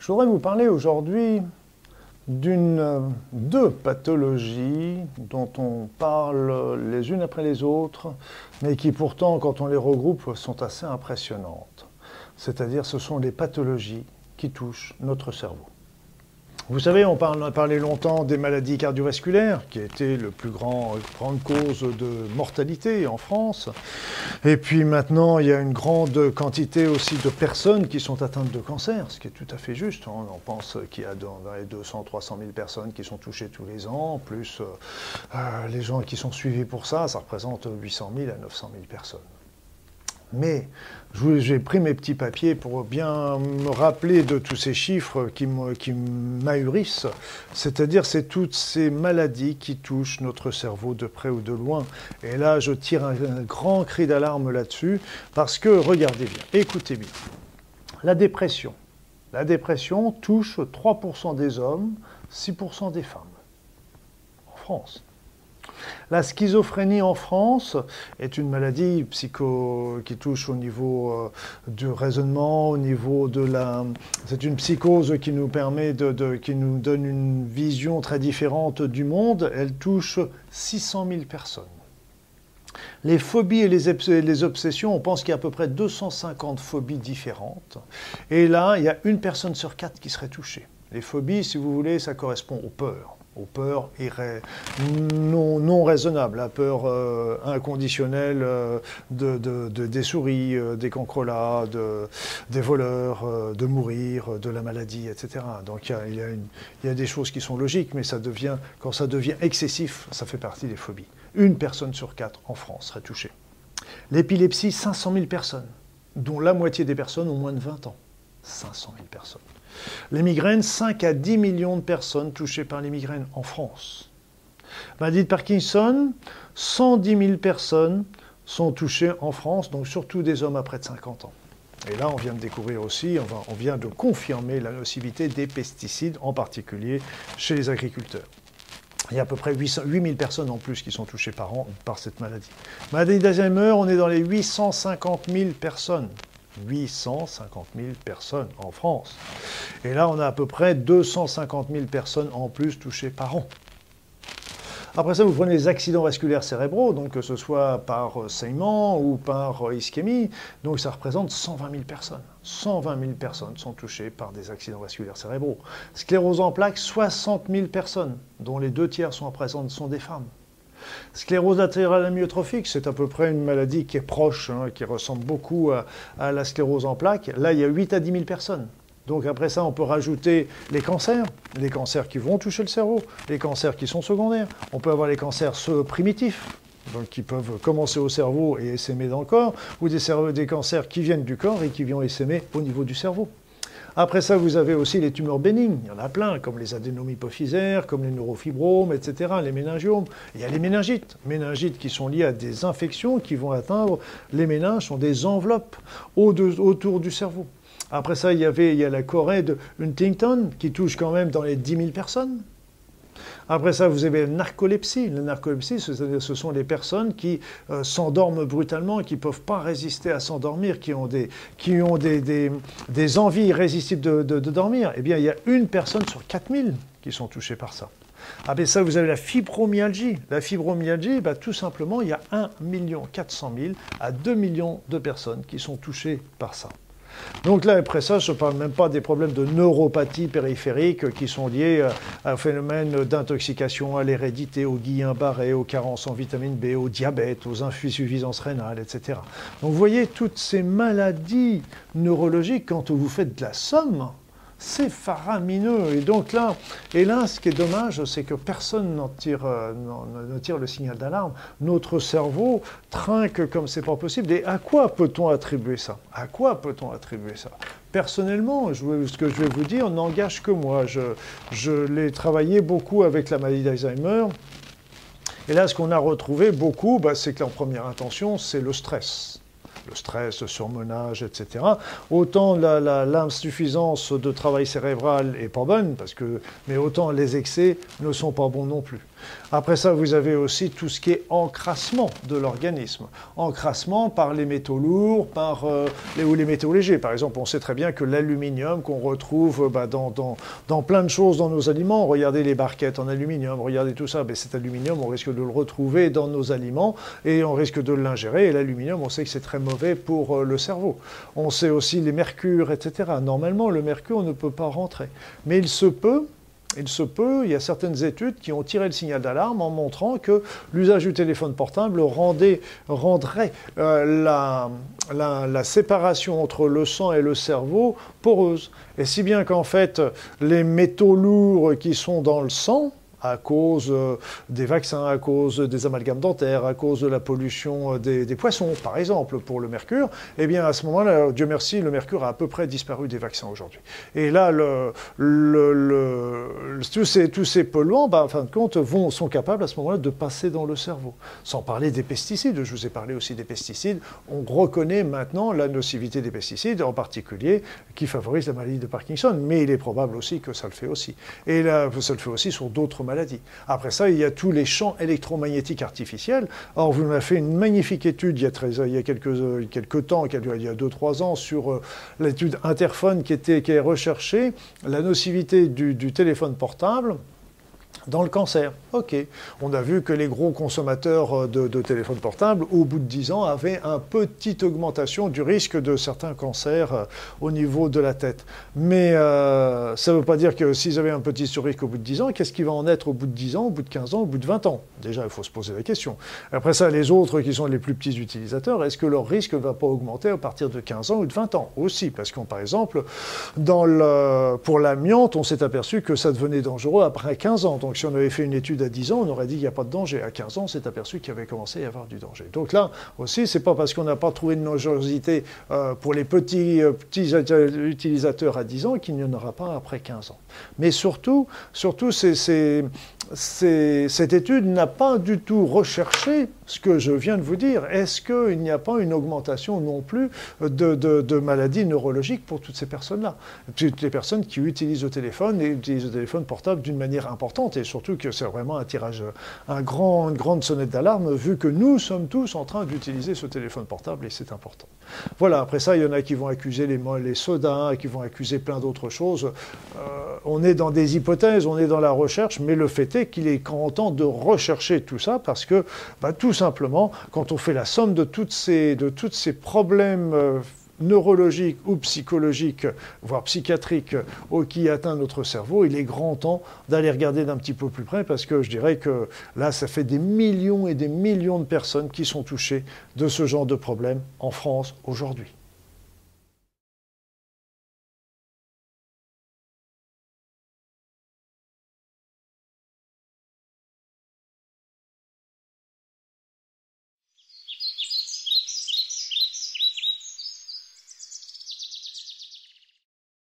Je voudrais vous parler aujourd'hui d'une deux pathologies dont on parle les unes après les autres, mais qui pourtant, quand on les regroupe, sont assez impressionnantes. C'est-à-dire, ce sont les pathologies qui touchent notre cerveau. Vous savez, on, a parlé longtemps des maladies cardiovasculaires, qui été la plus grand, grande cause de mortalité en France. Et puis maintenant, il y a une grande quantité aussi de personnes qui sont atteintes de cancer, ce qui est tout à fait juste. On pense qu'il y a dans les 200, 300 000 personnes qui sont touchées tous les ans, plus euh, euh, les gens qui sont suivis pour ça, ça représente 800 000 à 900 000 personnes. Mais j'ai pris mes petits papiers pour bien me rappeler de tous ces chiffres qui m'ahurissent. C'est-à-dire, c'est toutes ces maladies qui touchent notre cerveau de près ou de loin. Et là, je tire un, grand cri d'alarme là-dessus, parce que, regardez bien, écoutez bien, la dépression. La dépression touche 3% des hommes, 6% des femmes. En France. La schizophrénie en France est une maladie psycho qui touche au niveau euh, du raisonnement, au niveau de la. C'est une psychose qui nous permet de, qui nous donne une vision très différente du monde. Elle touche 600 000 personnes. Les phobies et les obsessions, on pense qu'il y a à peu près 250 phobies différentes. Et là, il y a une personne sur quatre qui serait touchée. Les phobies, si vous voulez, ça correspond aux peurs aux peurs non, non la peur euh, inconditionnelle euh, de, des souris, euh, des cancrelats, des voleurs, de mourir, de la maladie, etc. Donc il y, y a des choses qui sont logiques, mais ça devient, quand ça devient excessif, ça fait partie des phobies. Une personne sur quatre en France serait touchée. L'épilepsie, 500 000 personnes, dont la moitié des personnes ont moins de 20 ans. 500 000 personnes. Les migraines, 5 à 10 millions de personnes touchées par les migraines en France. Maladie de Parkinson, 110 000 personnes sont touchées en France, donc surtout des hommes à près de 50 ans. Et là, on vient de découvrir aussi, on vient de confirmer la nocivité des pesticides, en particulier chez les agriculteurs. Il y a à peu près 8 000 personnes en plus qui sont touchées par an par cette maladie. Maladie d'Alzheimer, on est dans les 850 000 personnes. 850 000 personnes en France. Et là, on a à peu près 250 000 personnes en plus touchées par an. Après ça, vous prenez les accidents vasculaires cérébraux, donc que ce soit par saignement ou par ischémie, donc ça représente 120 000 personnes. 120 000 personnes sont touchées par des accidents vasculaires cérébraux. Sclérose en plaques, 60 000 personnes, dont les deux tiers sont présentes sont des femmes. Sclérose latérale amyotrophique, c'est à peu près une maladie qui est proche, hein, qui ressemble beaucoup à, la sclérose en plaques. Là, il y a 8 à 10 000 personnes. Donc après ça, on peut rajouter les cancers, les cancers qui vont toucher le cerveau, les cancers qui sont secondaires. On peut avoir les cancers primitifs, qui peuvent commencer au cerveau et essaimer dans le corps, ou des, des cancers qui viennent du corps et qui viennent essaimer au niveau du cerveau. Après ça, vous avez aussi les tumeurs bénignes. Il y en a plein, comme les adénomes hypophysaires, comme les neurofibromes, etc., les méningiomes. Il y a les méningites. Méningites qui sont liées à des infections qui vont atteindre les méninges, sont des enveloppes autour du cerveau. Après ça, il y avait il y a la Corée de Huntington qui touche quand même dans les 10 000 personnes. Après ça, vous avez la narcolepsie. La narcolepsie, ce sont les personnes qui euh, s'endorment brutalement, qui ne peuvent pas résister à s'endormir, qui ont, des, envies irrésistibles de, dormir. Eh bien, il y a une personne sur 4000 qui sont touchées par ça. Après ça, vous avez la fibromyalgie. La fibromyalgie, bah, tout simplement, il y a 1 400 000 à 2 millions de personnes qui sont touchées par ça. Donc là, après ça, je ne parle même pas des problèmes de neuropathie périphérique qui sont liés à un phénomène d'intoxication, à l'hérédité, au Guillain-Barré, aux carences en vitamine B, au diabète, aux insuffisances rénales, etc. Donc vous voyez, toutes ces maladies neurologiques, quand vous faites de la somme, c'est faramineux. Et donc là, et là, ce qui est dommage, c'est que personne n'en tire, euh, tire le signal d'alarme. Notre cerveau trinque comme c'est pas possible. Et à quoi peut-on attribuer ça? À quoi peut-on attribuer ça? Personnellement, ce que je vais vous dire n'engage que moi. Je, je l'ai travaillé beaucoup avec la maladie d'Alzheimer. Et là, ce qu'on a retrouvé beaucoup, bah, c'est que en première intention, c'est le stress le stress, le surmenage, etc. Autant l'insuffisance de travail cérébral est pas bonne, parce que, mais autant les excès ne sont pas bons non plus. Après ça, vous avez aussi tout ce qui est encrassement de l'organisme. Encrassement par les métaux lourds, par euh, les, ou les métaux légers. Par exemple, on sait très bien que l'aluminium qu'on retrouve bah, dans, dans, plein de choses dans nos aliments, regardez les barquettes en aluminium, regardez tout ça, ben, cet aluminium, on risque de le retrouver dans nos aliments et on risque de l'ingérer. Et l'aluminium, on sait que c'est très mauvais pour euh, le cerveau. On sait aussi les mercures, etc. Normalement, le mercure ne peut pas rentrer. Mais il se peut il se peut, il y a certaines études qui ont tiré le signal d'alarme en montrant que l'usage du téléphone portable rendait, rendrait euh, la, la, séparation entre le sang et le cerveau poreuse. Et si bien qu'en fait, les métaux lourds qui sont dans le sang, à cause euh, des vaccins, à cause des amalgames dentaires, à cause de la pollution euh, des, poissons, par exemple, pour le mercure, eh bien à ce moment-là, Dieu merci, le mercure a à peu près disparu des vaccins aujourd'hui. Et là, tous, ces, polluants, bah, en fin de compte, sont capables à ce moment-là de passer dans le cerveau. Sans parler des pesticides, je vous ai parlé aussi des pesticides, on reconnaît maintenant la nocivité des pesticides, en particulier qui favorisent la maladie de Parkinson, mais il est probable aussi que ça le fait aussi. Et ça le fait aussi sur d'autres Après ça, il y a tous les champs électromagnétiques artificiels. Or, vous m'avez fait une magnifique étude il y a, il y a quelques, quelques temps, il y a 2-3 ans, sur euh, l'étude Interphone qui, était, est recherchée, la nocivité du téléphone portable dans le cancer. OK. On a vu que les gros consommateurs euh, de, téléphones portables, au bout de 10 ans, avaient une petite augmentation du risque de certains cancers euh, au niveau de la tête. Mais euh, ça ne veut pas dire que s'ils avaient un petit risque au bout de 10 ans, qu'est-ce qui va en être au bout de 10 ans, au bout de 15 ans, au bout de 20 ans? Déjà, il faut se poser la question. Après ça, les autres qui sont les plus petits utilisateurs, est-ce que leur risque ne va pas augmenter à partir de 15 ans ou de 20 ans? Aussi, parce qu'on, par exemple, pour l'amiante, on s'est aperçu que ça devenait dangereux après 15 ans. Si on avait fait une étude à 10 ans, on aurait dit qu'il n'y a pas de danger. À 15 ans, on s'est aperçu qu'il y avait commencé à y avoir du danger. Donc là aussi, c'est pas parce qu'on n'a pas trouvé de dangerosité euh, pour les petits, euh, utilisateurs à 10 ans qu'il n'y en aura pas après 15 ans. Mais surtout, surtout cette étude n'a pas du tout recherché ce que je viens de vous dire. Est-ce qu'il n'y a pas une augmentation non plus de, maladies neurologiques pour toutes ces personnes-là? Toutes les personnes qui utilisent le téléphone et utilisent le téléphone portable d'une manière importante et surtout que c'est vraiment un tirage, un une grande sonnette d'alarme vu que nous sommes tous en train d'utiliser ce téléphone portable et c'est important. Voilà, après ça, il y en a qui vont accuser les, sodas, qui vont accuser plein d'autres choses. Euh, on est dans des hypothèses, on est dans la recherche, mais le fait est qu'il est grand temps de rechercher tout ça parce que, bah, tout simplement, quand on fait la somme de, tous ces problèmes euh, neurologiques ou psychologiques, voire psychiatriques, qui atteint notre cerveau, il est grand temps d'aller regarder d'un petit peu plus près parce que je dirais que là, ça fait des millions et des millions de personnes qui sont touchées de ce genre de problème en France aujourd'hui.